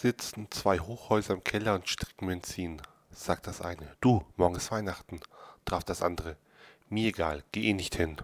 sitzen zwei Hochhäuser im Keller und stricken Benzin, sagt das eine. Du, morgen ist Weihnachten, traf das andere. Mir egal, geh eh nicht hin.